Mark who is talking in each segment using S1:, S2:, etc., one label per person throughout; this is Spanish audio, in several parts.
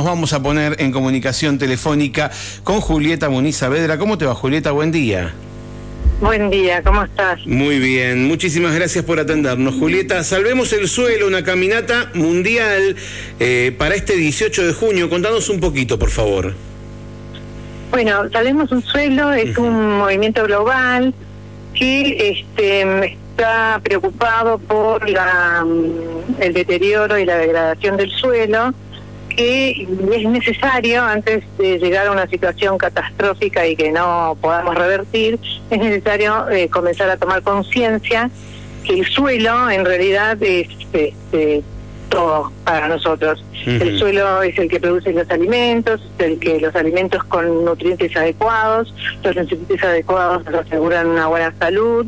S1: nos vamos a poner en comunicación telefónica con Julieta Muniz Saavedra. ¿Cómo te va, Julieta? Buen día.
S2: Buen día, ¿cómo estás?
S1: Muy bien, muchísimas gracias por atendernos. Julieta, salvemos el suelo, una caminata mundial eh, para este 18 de junio. Contanos un poquito, por favor.
S2: Bueno, Salvemos un suelo es un movimiento global que este, está preocupado por la, mm, el deterioro y la degradación del suelo que es necesario, antes de llegar a una situación catastrófica y que no podamos revertir, es necesario eh, comenzar a tomar conciencia que el suelo en realidad es este, todo para nosotros. El suelo es el que produce los alimentos, el que los alimentos con nutrientes adecuados, los nutrientes adecuados nos aseguran una buena salud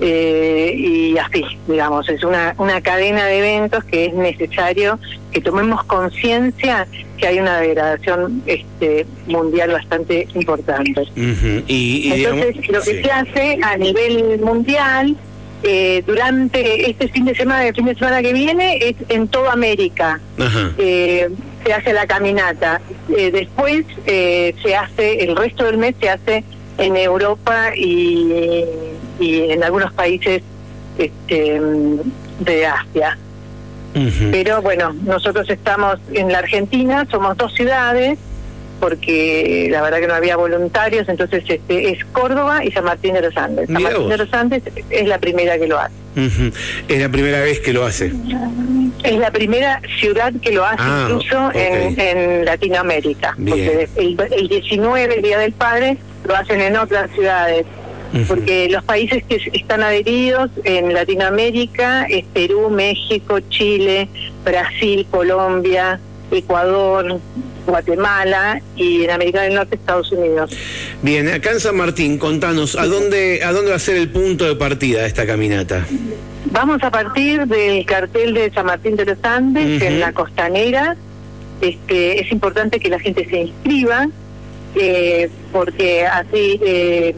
S2: eh, y así, digamos, es una, una cadena de eventos que es necesario que tomemos conciencia que hay una degradación este, mundial bastante importante. y, Entonces, lo que se hace a nivel mundial eh, durante este fin de semana, el fin de semana que viene, es en toda América. Eh, se hace la caminata. Eh, después se hace, el resto del mes se hace en Europa y, en algunos países este, de Asia. Pero bueno, nosotros estamos en la Argentina, somos dos ciudades, porque la verdad que no había voluntarios, entonces este es Córdoba y San Martín de los Andes. San Martín de los Andes es la primera que lo hace.
S1: Es la primera vez que lo hace.
S2: Es la primera ciudad que lo hace ah, incluso en, Latinoamérica. Porque el, el 19, el Día del Padre, lo hacen en otras ciudades. Porque los países que están adheridos en Latinoamérica es Perú, México, Chile, Brasil, Colombia, Ecuador, Guatemala y en América del Norte Estados Unidos.
S1: Bien, acá en San Martín, contanos, ¿a dónde, ¿a dónde va a ser el punto de partida de esta caminata?
S2: Vamos a partir del cartel de San Martín de los Andes, en la costanera. Este, es importante que la gente se inscriba, eh, porque así, eh,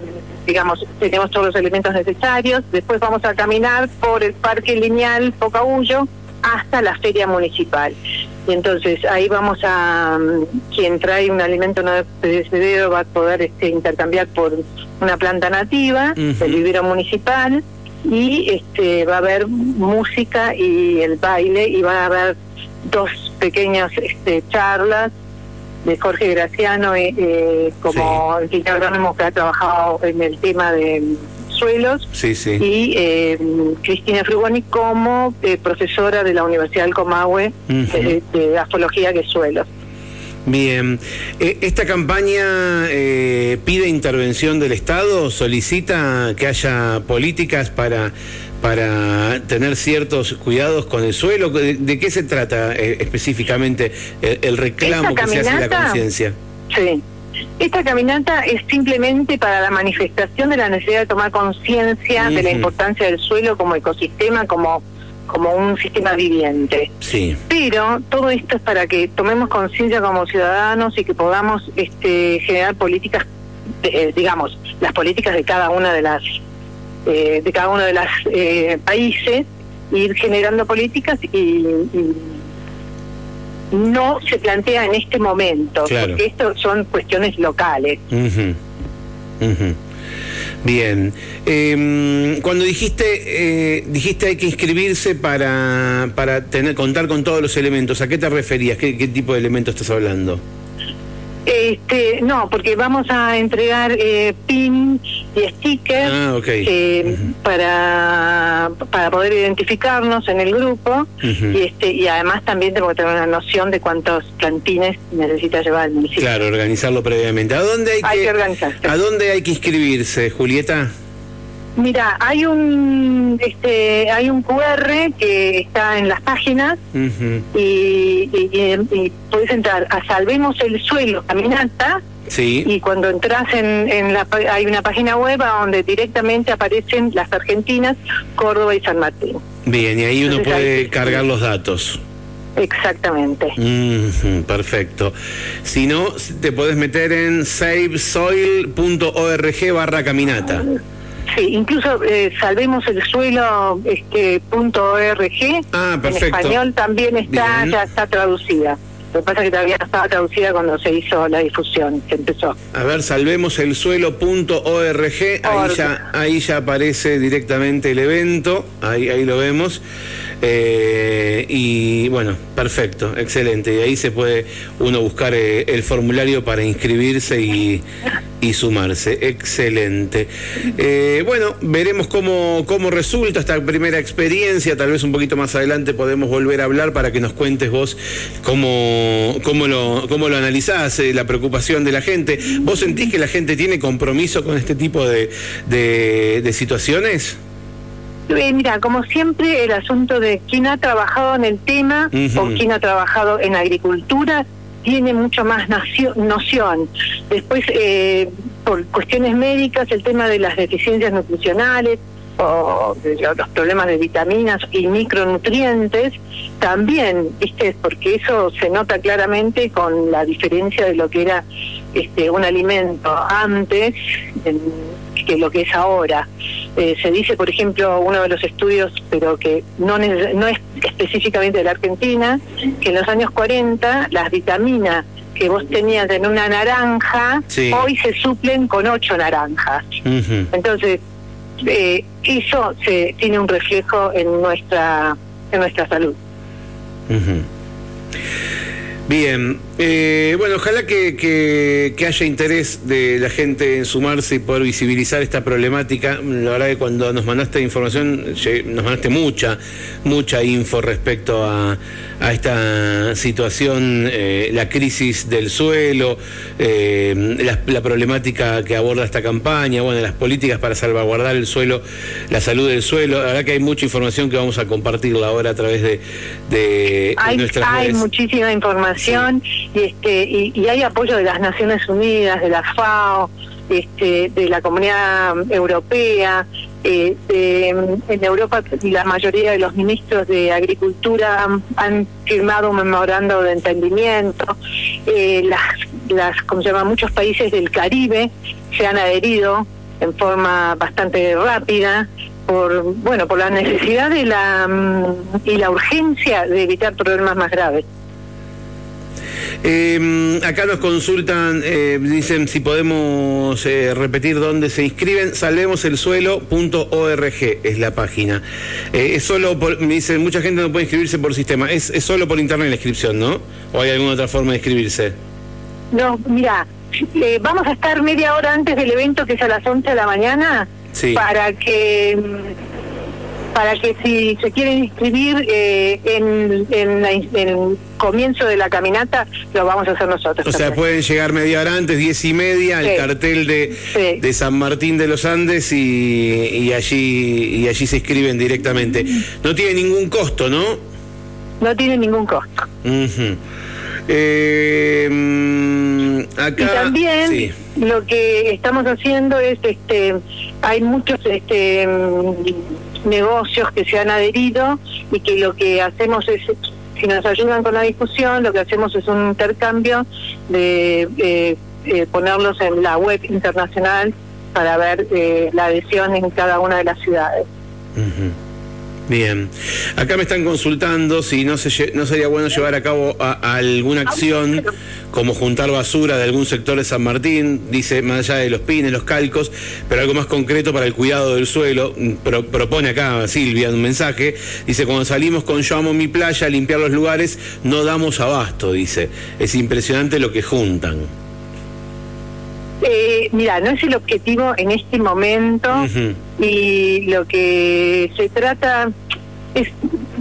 S2: digamos, tenemos todos los elementos necesarios. Después vamos a caminar por el Parque Lineal Pocahuyo hasta la Feria Municipal. Y entonces ahí vamos a, mm, quien trae un alimento no perecedero va a poder este, intercambiar por una planta nativa del vivero municipal y este, va a haber música y el baile y va a haber dos pequeñas este, charlas de Jorge Graciano eh, eh como el que ha trabajado en el tema de suelos
S1: sí, sí.
S2: y eh, Cristina Frugoni como eh, profesora de la Universidad del Comahue de, de, astrología de suelos.
S1: Bien, eh, ¿esta campaña pide intervención del Estado? ¿Solicita que haya políticas para, para tener ciertos cuidados con el suelo? ¿De, qué se trata específicamente el, reclamo que se hace de la conciencia?
S2: Sí. Esta caminata es simplemente para la manifestación de la necesidad de tomar conciencia de la importancia del suelo como ecosistema, como como un sistema viviente.
S1: Sí.
S2: Pero todo esto es para que tomemos conciencia como ciudadanos y que podamos este, generar políticas, eh, digamos, las políticas de cada una de las eh, de cada uno de los eh, países, ir generando políticas y no se plantea en este momento, porque esto son cuestiones locales.
S1: Bien, em, cuando dijiste eh, dijiste hay que inscribirse para para tener contar con todos los elementos, ¿a qué te referías? ¿Qué, qué tipo de elementos estás hablando?
S2: Este, no, porque vamos a entregar eh, pin y stickers
S1: ah,
S2: eh, para, para poder identificarnos en el grupo y este y además también tengo que tener una noción de cuántos plantines necesita llevar el municipio.
S1: Claro, organizarlo previamente. ¿A dónde hay,
S2: hay
S1: que, ¿A dónde hay que inscribirse, Julieta?
S2: Mira, hay un este hay un QR que está en las páginas y, puedes entrar a Salvemos el Suelo Caminata
S1: sí.
S2: y cuando entras en, en la hay una página web donde directamente aparecen las Argentinas, Córdoba y San Martín.
S1: Bien, y ahí uno puede cargar los datos.
S2: Exactamente.
S1: perfecto. Si no, te puedes meter en savesoil.org barra caminata.
S2: Sí, incluso eh, salvemos el suelo este, punto .org,
S1: ah,
S2: en español también está, ya está traducida. Lo que pasa es que todavía no estaba traducida cuando se hizo la difusión, se empezó.
S1: A ver, salvemoselsuelo.org, ahí ya, ahí ya aparece directamente el evento, ahí, ahí lo vemos. Eh, y bueno, perfecto, excelente. Y ahí se puede uno buscar eh, el formulario para inscribirse y, sumarse. Excelente. Eh, bueno, veremos cómo, cómo resulta esta primera experiencia. Tal vez un poquito más adelante podemos volver a hablar para que nos cuentes vos cómo, cómo, lo, cómo lo analizás, la preocupación de la gente. ¿Vos sentís que la gente tiene compromiso con este tipo de, de situaciones?
S2: Eh, mira, como siempre, el asunto de quién ha trabajado en el tema o quién ha trabajado en agricultura tiene mucho más noción. Después, eh, por cuestiones médicas, el tema de las deficiencias nutricionales o los problemas de vitaminas y micronutrientes, también, ¿viste? Porque eso se nota claramente con la diferencia de lo que era este un alimento antes que lo que es ahora. Eh, se dice, por ejemplo, uno de los estudios, pero que no, no es específicamente de la Argentina, que en los años 40 las vitaminas que vos tenías en una naranja, hoy se suplen con ocho naranjas. Entonces, eh, eso se tiene un reflejo en nuestra en nuestra salud.
S1: Bien, eh, bueno, ojalá que, que, haya interés de la gente en sumarse y poder visibilizar esta problemática. La verdad que cuando nos mandaste información, nos mandaste mucha, mucha info respecto a, a esta situación, eh, la crisis del suelo, eh, la, problemática que aborda esta campaña, bueno, las políticas para salvaguardar el suelo, la salud del suelo. La verdad que hay mucha información que vamos a compartirla ahora a través de, de,
S2: hay,
S1: nuestras
S2: Hay muchísima información y, este, y, hay apoyo de las Naciones Unidas, de la FAO, este, de la Comunidad Europea. Eh, en Europa la mayoría de los ministros de Agricultura han, firmado un memorando de entendimiento. Eh, las, las, como se llama, muchos países del Caribe se han adherido en forma bastante rápida por bueno por la necesidad de la mm, y la urgencia de evitar problemas más graves.
S1: Eh, acá nos consultan, eh, dicen si podemos eh, repetir dónde se inscriben. Salvemoselsuelo.org es la página. Eh, es solo por, me dicen, mucha gente no puede inscribirse por sistema. Es, es solo por internet la inscripción, ¿no? ¿O hay alguna otra forma de inscribirse?
S2: No, mira, eh, vamos a estar media hora antes del evento que es a las 11 de la mañana para que para que si se quieren inscribir eh, en, el comienzo de la caminata, lo vamos a hacer nosotros.
S1: O sea, pueden llegar media hora antes, diez y media, al cartel de, de San Martín de los Andes y, allí, y allí se inscriben directamente. No tiene ningún costo, ¿no?
S2: No tiene ningún costo.
S1: Eh, mm, acá,
S2: y también lo que estamos haciendo es, este, hay muchos este, negocios que se han adherido y que lo que hacemos es, si nos ayudan con la discusión, lo que hacemos es un intercambio de eh, ponerlos en la web internacional para ver eh, la adhesión en cada una de las ciudades.
S1: Bien, acá me están consultando si no, se, no sería bueno llevar a cabo alguna acción como juntar basura de algún sector de San Martín, dice más allá de los pines, los calcos, pero algo más concreto para el cuidado del suelo. propone acá Silvia un mensaje, dice, cuando salimos con Yo amo mi playa a limpiar los lugares, no damos abasto, dice. Es impresionante lo que juntan.
S2: Eh, mira, no es el objetivo en este momento y lo que se trata es,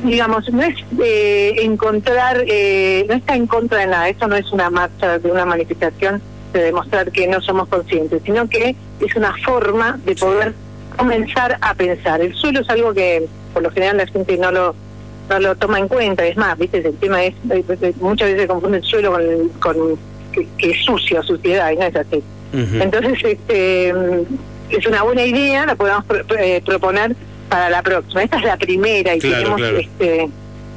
S2: digamos, no es eh, encontrar, eh, no está en contra de nada, esto no es una marcha de una manifestación de demostrar que no somos conscientes, sino que es una forma de poder comenzar a pensar. El suelo es algo que por lo general la gente no lo no lo toma en cuenta, es más, viste, el tema es, eh, muchas veces se confunde el suelo con, con que, que, es sucio, suciedad, y no es así. Entonces, este, es una buena idea, la podemos eh, proponer para la próxima. Esta es la primera y tenemos este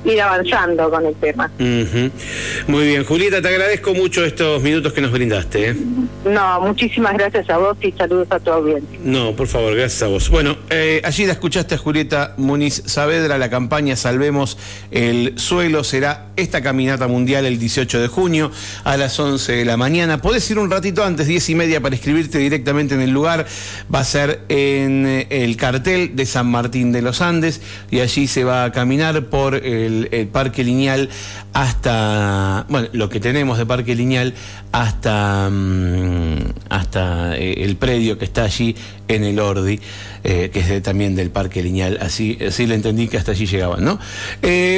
S2: ir avanzando con el tema.
S1: Muy bien, Julieta, te agradezco mucho estos minutos que nos brindaste. ¿eh?
S2: No, muchísimas gracias a vos y saludos a tu audiencia.
S1: No, por favor, gracias a vos. Bueno, eh, allí la escuchaste a Julieta Muniz Saavedra, la campaña Salvemos el Suelo será esta caminata mundial el 18 de junio a las 11 de la mañana. Podés ir un ratito antes, 10 y media, para inscribirte directamente en el lugar. Va a ser en eh, el cartel de San Martín de los Andes y allí se va a caminar por el, Parque Lineal hasta, bueno, lo que tenemos de Parque Lineal hasta, mm, hasta eh, el predio que está allí en el Ordi, eh, que es también del Parque Lineal, así, así le entendí que hasta allí llegaban, ¿no?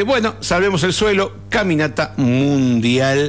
S1: bueno, salvemos el suelo, caminata mundial.